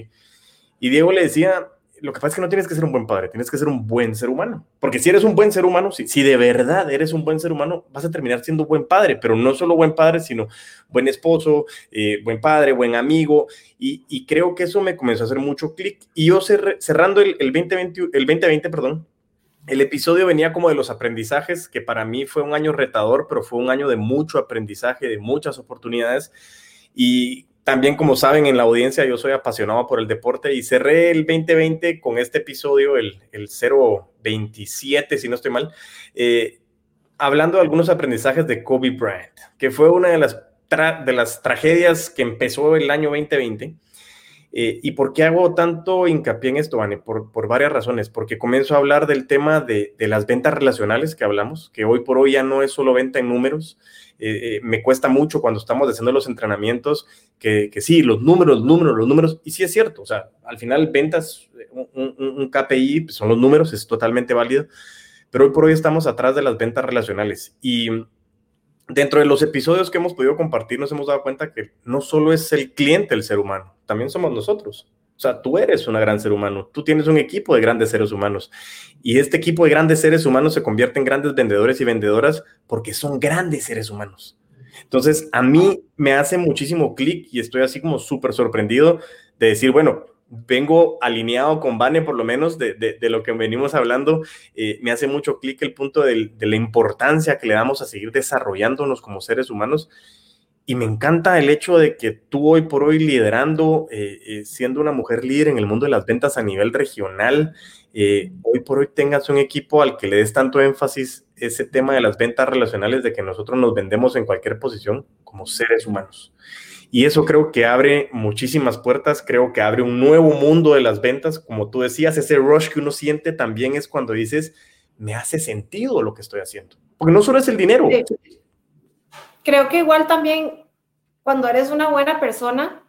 Y Diego le decía, lo que pasa es que no tienes que ser un buen padre, tienes que ser un buen ser humano. Porque si eres un buen ser humano, si, si de verdad eres un buen ser humano, vas a terminar siendo buen padre, pero no solo buen padre, sino buen esposo, eh, buen padre, buen amigo. Y, creo que eso me comenzó a hacer mucho clic. Y yo cerrando el, el, 2020, el 2020, perdón, el episodio venía como de los aprendizajes, que para mí fue un año retador, pero fue un año de mucho aprendizaje, de muchas oportunidades. Y también, como saben, en la audiencia yo soy apasionado por el deporte y cerré el 2020 con este episodio, el, el 027, si no estoy mal, eh, hablando de algunos aprendizajes de Kobe Bryant, que fue una de las, de las tragedias que empezó el año 2020. Eh, ¿Y por qué hago tanto hincapié en esto, Vane? Por, por varias razones. Porque comienzo a hablar del tema de, de, las ventas relacionales que hablamos, que hoy por hoy ya no es solo venta en números, eh, eh, me cuesta mucho cuando estamos haciendo los entrenamientos que, que, sí, los números, números, los números, y sí es cierto, o sea, al final ventas, un, KPI pues, son los números, es totalmente válido, pero hoy por hoy estamos atrás de las ventas relacionales y dentro de los episodios que hemos podido compartir nos hemos dado cuenta que no solo es el cliente el ser humano, también somos nosotros. O sea, tú eres un gran ser humano, tú tienes un equipo de grandes seres humanos y este equipo de grandes seres humanos se convierte en grandes vendedores y vendedoras porque son grandes seres humanos. Entonces, a mí me hace muchísimo clic y estoy así como súper sorprendido de decir, bueno, vengo alineado con Vane por lo menos de, de, lo que venimos hablando. Eh, me hace mucho clic el punto de, de la importancia que le damos a seguir desarrollándonos como seres humanos y me encanta el hecho de que tú hoy por hoy liderando, eh, eh, siendo una mujer líder en el mundo de las ventas a nivel regional, eh, hoy por hoy tengas un equipo al que le des tanto énfasis ese tema de las ventas relacionales, de que nosotros nos vendemos en cualquier posición como seres humanos. Y eso creo que abre muchísimas puertas, creo que abre un nuevo mundo de las ventas. Como tú decías, ese rush que uno siente también es cuando dices, me hace sentido lo que estoy haciendo. Porque no solo es el dinero creo que igual también cuando eres una buena persona,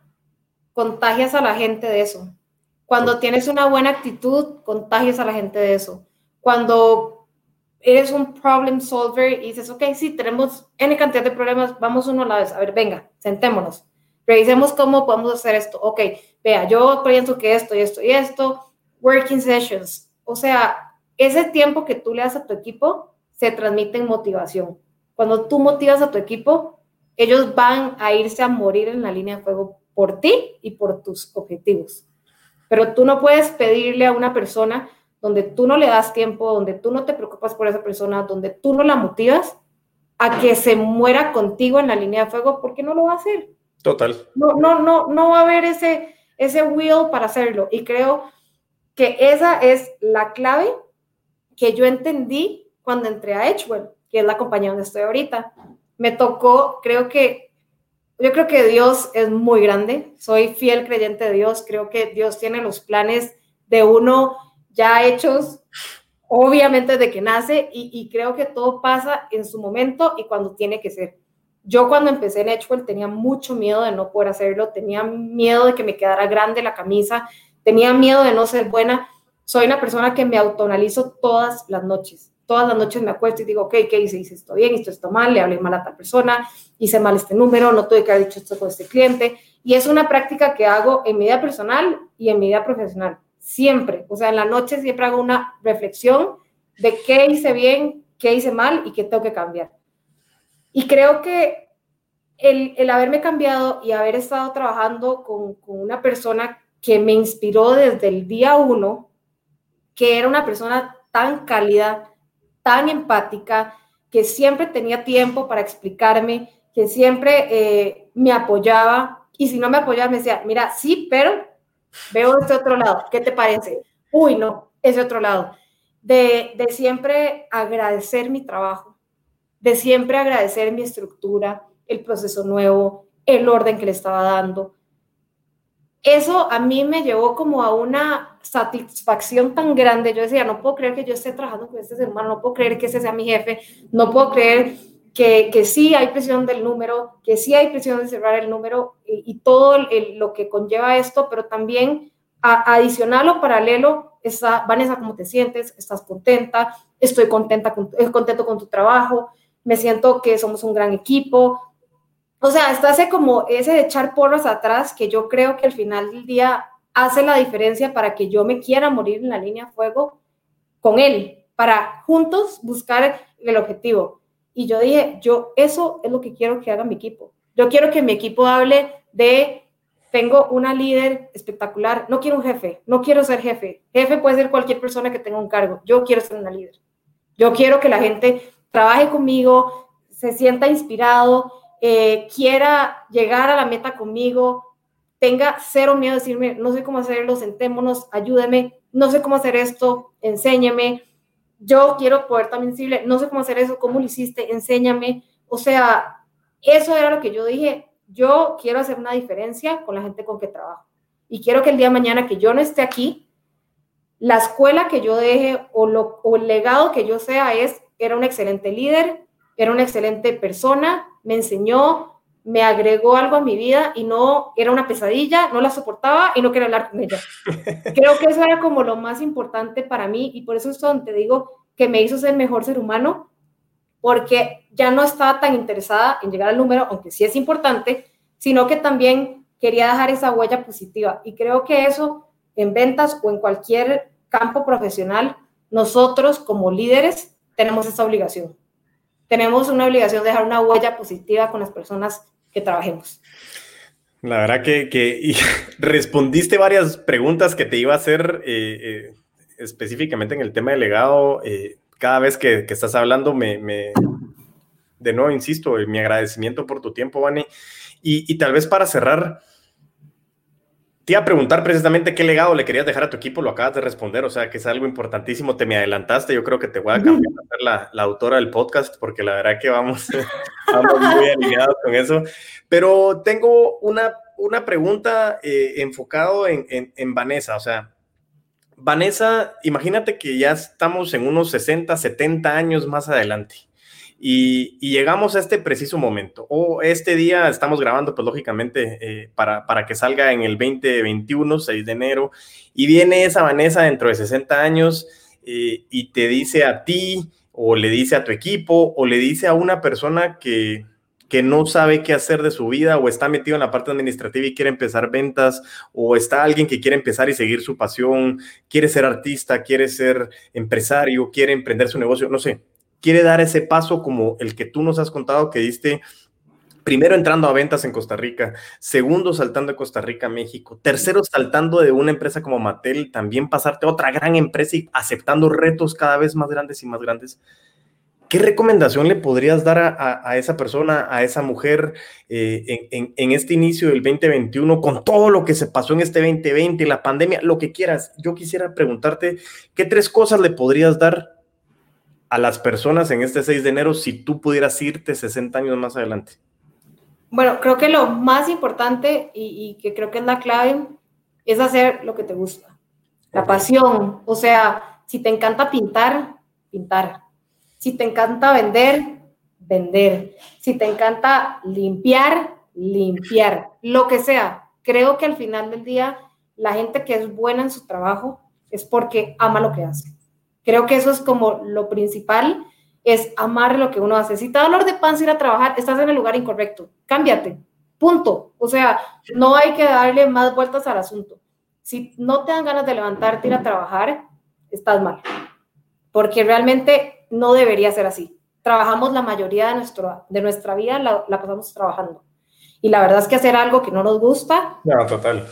contagias a la gente de eso. Cuando tienes una buena actitud, contagias a la gente de eso. Cuando eres un problem solver y dices, ok, sí, tenemos N cantidad de problemas, vamos uno a la vez. A ver, venga, sentémonos. Revisemos cómo podemos hacer esto. Ok, vea, yo pienso que esto y esto y esto, working sessions. O sea, ese tiempo que tú le das a tu equipo se transmite en motivación. Cuando tú motivas a tu equipo, ellos van a irse a morir en la línea de fuego por ti y por tus objetivos. Pero tú no puedes pedirle a una persona donde tú no le das tiempo, donde tú no te preocupas por esa persona, donde tú no la motivas a que se muera contigo en la línea de fuego porque no lo va a hacer. Total. No, no, no, no va a haber ese, ese will para hacerlo. Y creo que esa es la clave que yo entendí cuando entré a Edgewell que es la compañía donde estoy ahorita. Me tocó, creo que, yo creo que Dios es muy grande, soy fiel creyente de Dios, creo que Dios tiene los planes de uno ya hechos, obviamente de que nace, y, creo que todo pasa en su momento y cuando tiene que ser. Yo cuando empecé en Edgewell tenía mucho miedo de no poder hacerlo, tenía miedo de que me quedara grande la camisa, tenía miedo de no ser buena. Soy una persona que me autonalizo todas las noches. Todas las noches me acuesto y digo, ok, ¿qué hice? Hice esto bien, esto está mal, le hablé mal a tal persona, hice mal este número, no tuve que haber dicho esto con este cliente. Y es una práctica que hago en mi vida personal y en mi vida profesional. Siempre. O sea, en la noche siempre hago una reflexión de qué hice bien, qué hice mal y qué tengo que cambiar. Y creo que el, el haberme cambiado y haber estado trabajando con, con una persona que me inspiró desde el día uno, que era una persona tan cálida, tan empática, que siempre tenía tiempo para explicarme, que siempre eh, me apoyaba y si no me apoyaba me decía, mira, sí, pero veo este otro lado, ¿qué te parece? Uy, no, ese otro lado. De, de siempre agradecer mi trabajo, de siempre agradecer mi estructura, el proceso nuevo, el orden que le estaba dando. Eso a mí me llevó como a una satisfacción tan grande. Yo decía, no puedo creer que yo esté trabajando con este ser humano, no puedo creer que ese sea mi jefe, no puedo creer que, que sí hay presión del número, que sí hay presión de cerrar el número y, todo lo que conlleva esto, pero también adicional o paralelo está, Vanessa, ¿cómo te sientes? ¿Estás contenta? Estoy contenta con, eh, contento con tu trabajo, me siento que somos un gran equipo. O sea, está ese como ese de echar porras atrás que yo creo que al final del día hace la diferencia para que yo me quiera morir en la línea de fuego con él, para juntos buscar el objetivo. Y yo dije, yo eso es lo que quiero que haga mi equipo. Yo quiero que mi equipo hable de, tengo una líder espectacular, no quiero un jefe, no quiero ser jefe. Jefe puede ser cualquier persona que tenga un cargo, yo quiero ser una líder. Yo quiero que la gente trabaje conmigo, se sienta inspirado, eh, quiera llegar a la meta conmigo, tenga cero miedo de decirme, no sé cómo hacerlo, sentémonos, ayúdeme, no sé cómo hacer esto, enséñeme. Yo quiero poder también decirle, no sé cómo hacer eso, cómo lo hiciste, enséñame. O sea, eso era lo que yo dije, yo quiero hacer una diferencia con la gente con que trabajo. Y quiero que el día de mañana que yo no esté aquí, la escuela que yo deje o, lo, o el legado que yo sea es, era un excelente líder, era una excelente persona, me enseñó, me agregó algo a mi vida y no era una pesadilla, no la soportaba y no quería hablar con ella. Creo que eso era como lo más importante para mí y por eso es donde te digo que me hizo ser mejor ser humano, porque ya no estaba tan interesada en llegar al número, aunque sí es importante, sino que también quería dejar esa huella positiva. Y creo que eso en ventas o en cualquier campo profesional, nosotros como líderes tenemos esa obligación. Tenemos una obligación de dejar una huella positiva con las personas que trabajemos. La verdad que, respondiste varias preguntas que te iba a hacer eh, eh, específicamente en el tema del legado. Eh, cada vez que, estás hablando, me, de nuevo insisto, mi agradecimiento por tu tiempo, Vani. Y, y tal vez para cerrar, te iba a preguntar precisamente qué legado le querías dejar a tu equipo, lo acabas de responder, o sea que es algo importantísimo, te me adelantaste, yo creo que te voy a cambiar a ser la, la, autora del podcast, porque la verdad que vamos, vamos muy alineados con eso. Pero tengo una, una pregunta eh, enfocado en, en, en Vanessa, o sea, Vanessa, imagínate que ya estamos en unos 60, 70 años más adelante. Y, llegamos a este preciso momento. O este día estamos grabando, pues lógicamente, eh, para, para, que salga en el 2021, 6 de enero, y viene esa Vanessa dentro de 60 años eh, y te dice a ti, o le dice a tu equipo, o le dice a una persona que, que no sabe qué hacer de su vida o está metido en la parte administrativa y quiere empezar ventas o está alguien que quiere empezar y seguir su pasión, quiere ser artista, quiere ser empresario, quiere emprender su negocio, no sé, quiere dar ese paso como el que tú nos has contado que diste primero entrando a ventas en Costa Rica, segundo saltando de Costa Rica a México, tercero saltando de una empresa como Mattel, también pasarte a otra gran empresa y aceptando retos cada vez más grandes y más grandes. ¿Qué recomendación le podrías dar a, esa persona, a esa mujer eh, en, en, este inicio del 2021 con todo lo que se pasó en este 2020, la pandemia, lo que quieras? Yo quisiera preguntarte, ¿qué tres cosas le podrías dar a las personas en este 6 de enero si tú pudieras irte 60 años más adelante? Bueno, creo que lo más importante y, que creo que es la clave es hacer lo que te gusta. La pasión. O sea, si te encanta pintar, pintar. Si te encanta vender, vender. Si te encanta limpiar, limpiar, lo que sea. Creo que al final del día, la gente que es buena en su trabajo es porque ama lo que hace. Creo que eso es como lo principal, es amar lo que uno hace. Si te da dolor de panza ir a trabajar, estás en el lugar incorrecto. Cámbiate. Punto. O sea, no hay que darle más vueltas al asunto. Si no te dan ganas de levantarte, ir a trabajar, estás mal. Porque realmente no debería ser así. Trabajamos la mayoría de, nuestro, de nuestra vida, la, la pasamos trabajando. Y la verdad es que hacer algo que no nos gusta. No, total.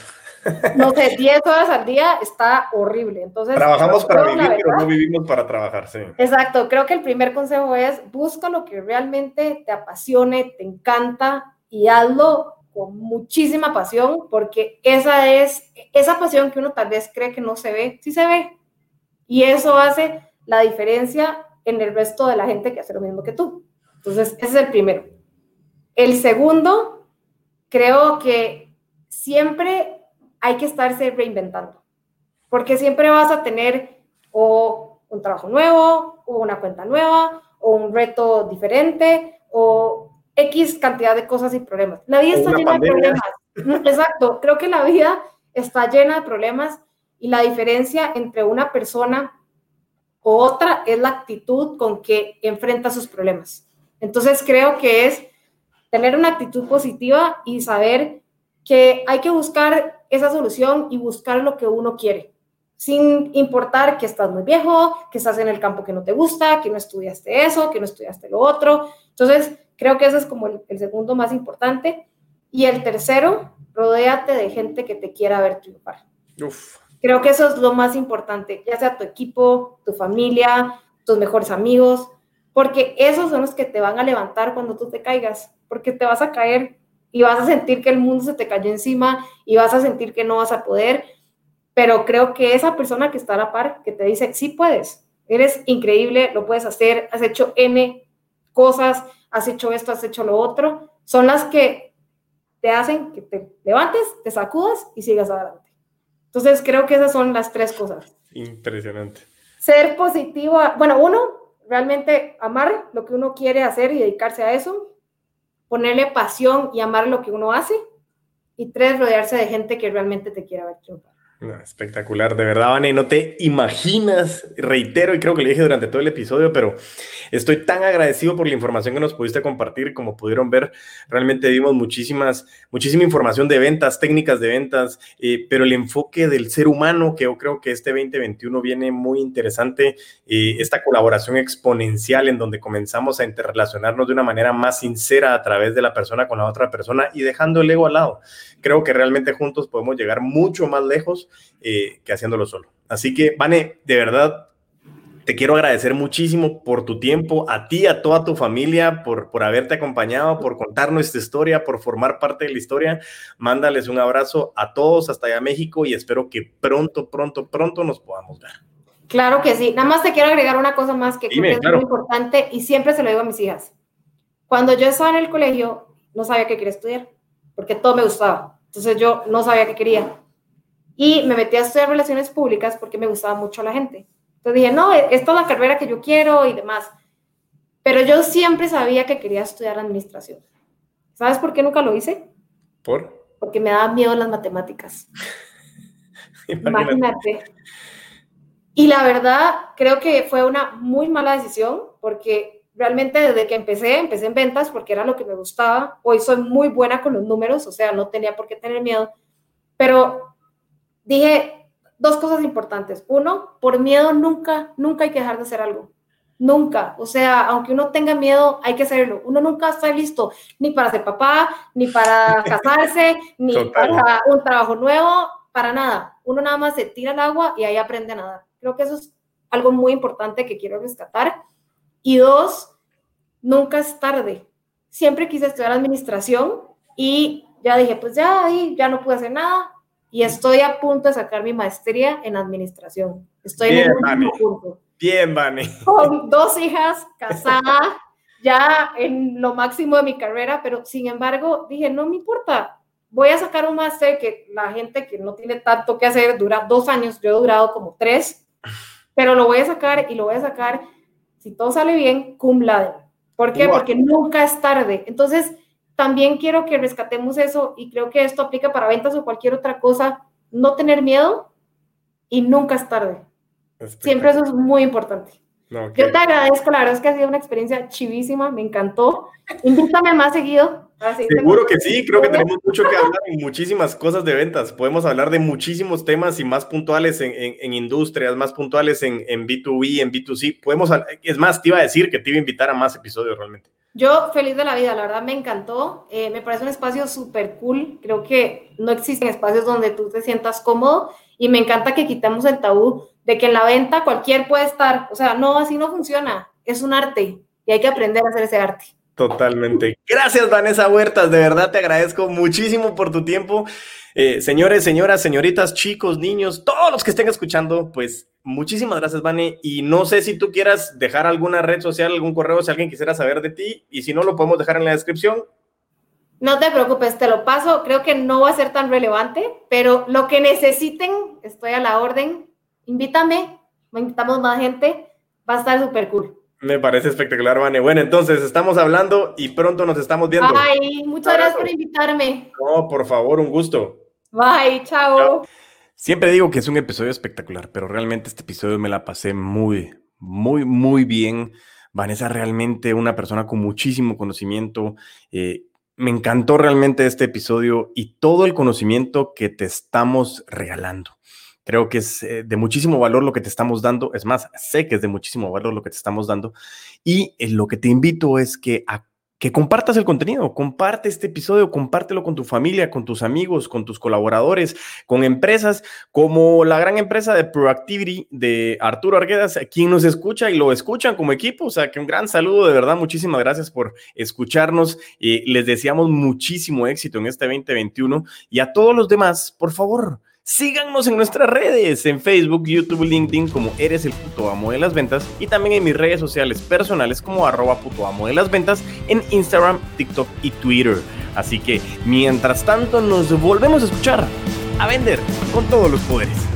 No sé, 10 horas al día está horrible. Entonces, Trabajamos para vivir, pero no vivimos para trabajar, sí. Exacto, creo que el primer consejo es busca lo que realmente te apasione, te encanta y hazlo con muchísima pasión, porque esa es, esa pasión que uno tal vez cree que no se ve, sí se ve. Y eso hace la diferencia en el resto de la gente que hace lo mismo que tú. Entonces, ese es el primero. El segundo, creo que siempre hay que estarse reinventando, porque siempre vas a tener o un trabajo nuevo, o una cuenta nueva, o un reto diferente, o X cantidad de cosas y problemas. La vida está llena de problemas. Exacto, creo que la vida está llena de problemas y la diferencia entre una persona o otra es la actitud con que enfrenta sus problemas. Entonces creo que es tener una actitud positiva y saber que hay que buscar esa solución y buscar lo que uno quiere, sin importar que estás muy viejo, que estás en el campo que no te gusta, que no estudiaste eso, que no estudiaste lo otro. Entonces, creo que ese es como el, segundo más importante. Y el tercero, rodéate de gente que te quiera ver triunfar. Uf. Creo que eso es lo más importante, ya sea tu equipo, tu familia, tus mejores amigos, porque esos son los que te van a levantar cuando tú te caigas, porque te vas a caer y vas a sentir que el mundo se te cayó encima y vas a sentir que no vas a poder, pero creo que esa persona que está a la par, que te dice, sí puedes, eres increíble, lo puedes hacer, has hecho N cosas, has hecho esto, has hecho lo otro, son las que te hacen que te levantes, te sacudas y sigas adelante. Entonces, creo que esas son las tres cosas. Impresionante. Ser positivo, bueno, uno, realmente amar lo que uno quiere hacer y dedicarse a eso. Ponerle pasión y amar lo que uno hace. Y tres, rodearse de gente que realmente te quiera ver triunfar espectacular, de verdad, Vane, no te imaginas, reitero y creo que le dije durante todo el episodio, pero estoy tan agradecido por la información que nos pudiste compartir, como pudieron ver, realmente dimos muchísimas, muchísima información de ventas, técnicas de ventas, eh, pero el enfoque del ser humano, que yo creo que este 2021 viene muy interesante, eh, esta colaboración exponencial en donde comenzamos a interrelacionarnos de una manera más sincera a través de la persona con la otra persona y dejando el ego al lado. Creo que realmente juntos podemos llegar mucho más lejos eh, que haciéndolo solo. Así que, Vane, de verdad, te quiero agradecer muchísimo por tu tiempo, a ti, a toda tu familia, por, por haberte acompañado, por contar nuestra historia, por formar parte de la historia. Mándales un abrazo a todos hasta allá México y espero que pronto, pronto, pronto nos podamos ver. Claro que sí. Nada más te quiero agregar una cosa más que creo que es muy importante y siempre se lo digo a mis hijas. Cuando yo estaba en el colegio, no sabía qué quería estudiar, porque todo me gustaba. Entonces yo no sabía qué quería. Y me metí a estudiar relaciones públicas porque me gustaba mucho la gente. Entonces dije, no, e-, esta es la carrera que yo quiero y demás. Pero yo siempre sabía que quería estudiar administración. ¿Sabes por qué nunca lo hice? ¿Por? Porque me daba miedo las matemáticas. Imagínate. Y la verdad, creo que fue una muy mala decisión porque realmente desde que empecé, empecé en ventas porque era lo que me gustaba. Hoy soy muy buena con los números, o sea, no tenía por qué tener miedo. Pero dije dos cosas importantes. Uno, por miedo nunca, nunca hay que dejar de hacer algo. Nunca. O sea, aunque uno tenga miedo, hay que hacerlo. Uno nunca está listo ni para ser papá, ni para casarse, ni para un trabajo nuevo, para nada. Uno nada más se tira al agua y ahí aprende a nadar. Creo que eso es algo muy importante que quiero rescatar. Y dos, nunca es tarde. Siempre quise estudiar administración y ya dije, pues ya ahí ya no pude hacer nada, y estoy a punto de sacar mi maestría en administración. Estoy Bien, en el punto. Bien, Vane. Con dos hijas, casada, ya en lo máximo de mi carrera, pero sin embargo dije, no me importa, voy a sacar un máster que la gente que no tiene tanto que hacer dura dos años, yo he durado como tres, pero lo voy a sacar y lo voy a sacar, si todo sale bien, cum laude. ¿Por qué? Porque nunca es tarde. Entonces, también quiero que rescatemos eso y creo que esto aplica para ventas o cualquier otra cosa. No tener miedo y nunca es tarde. Siempre eso es muy importante. Yo te agradezco, la verdad es que ha sido una experiencia chivísima, me encantó. Invítame más seguido. Seguro que sí, creo que tenemos mucho que hablar en muchísimas cosas de ventas. Podemos hablar de muchísimos temas y más puntuales en, en, industrias, más puntuales en, en, B2B, en B2C. Podemos, es más, te iba a decir que te iba a invitar a más episodios realmente. Yo feliz de la vida, la verdad me encantó. Eh, me parece un espacio súper cool. Creo que no existen espacios donde tú te sientas cómodo y me encanta que quitemos el tabú de que en la venta cualquier puede estar. O sea, no, así no funciona. Es un arte y hay que aprender a hacer ese arte. Totalmente. Gracias, Vanessa Huertas. De verdad te agradezco muchísimo por tu tiempo. Eh, señores, señoras, señoritas, chicos, niños, todos los que estén escuchando, pues muchísimas gracias, Vane. Y no sé si tú quieras dejar alguna red social, algún correo, si alguien quisiera saber de ti. Y si no, lo podemos dejar en la descripción. No te preocupes, te lo paso. Creo que no va a ser tan relevante, pero lo que necesiten, estoy a la orden invítame, invitamos más gente, va a estar súper cool. Me parece espectacular, Vane. Bueno, entonces estamos hablando y pronto nos estamos viendo. Bye, muchas gracias por invitarme. No, por favor, un gusto. Bye, chao. Siempre digo que es un episodio espectacular, pero realmente este episodio me la pasé muy, muy, muy bien. Vanessa realmente una persona con muchísimo conocimiento. Eh, me encantó realmente este episodio y todo el conocimiento que te estamos regalando. Creo que es eh, de muchísimo valor lo que te estamos dando. Es más, sé que es de muchísimo valor lo que te estamos dando. Y eh, lo que te invito es que, que compartas el contenido, comparte este episodio, compártelo con tu familia, con tus amigos, con tus colaboradores, con empresas como la gran empresa de Proactivity de Arturo Arguedas, quien nos escucha y lo escuchan como equipo. O sea, que un gran saludo, de verdad, muchísimas gracias por escucharnos. y les deseamos muchísimo éxito en este 2021 y a todos los demás, por favor Síganos en nuestras redes, en Facebook, YouTube, LinkedIn como Eres el puto amo de las ventas y también en mis redes sociales personales como arroba puto amo de las ventas en Instagram, TikTok y Twitter. Así que mientras tanto nos volvemos a escuchar, a vender con todos los poderes.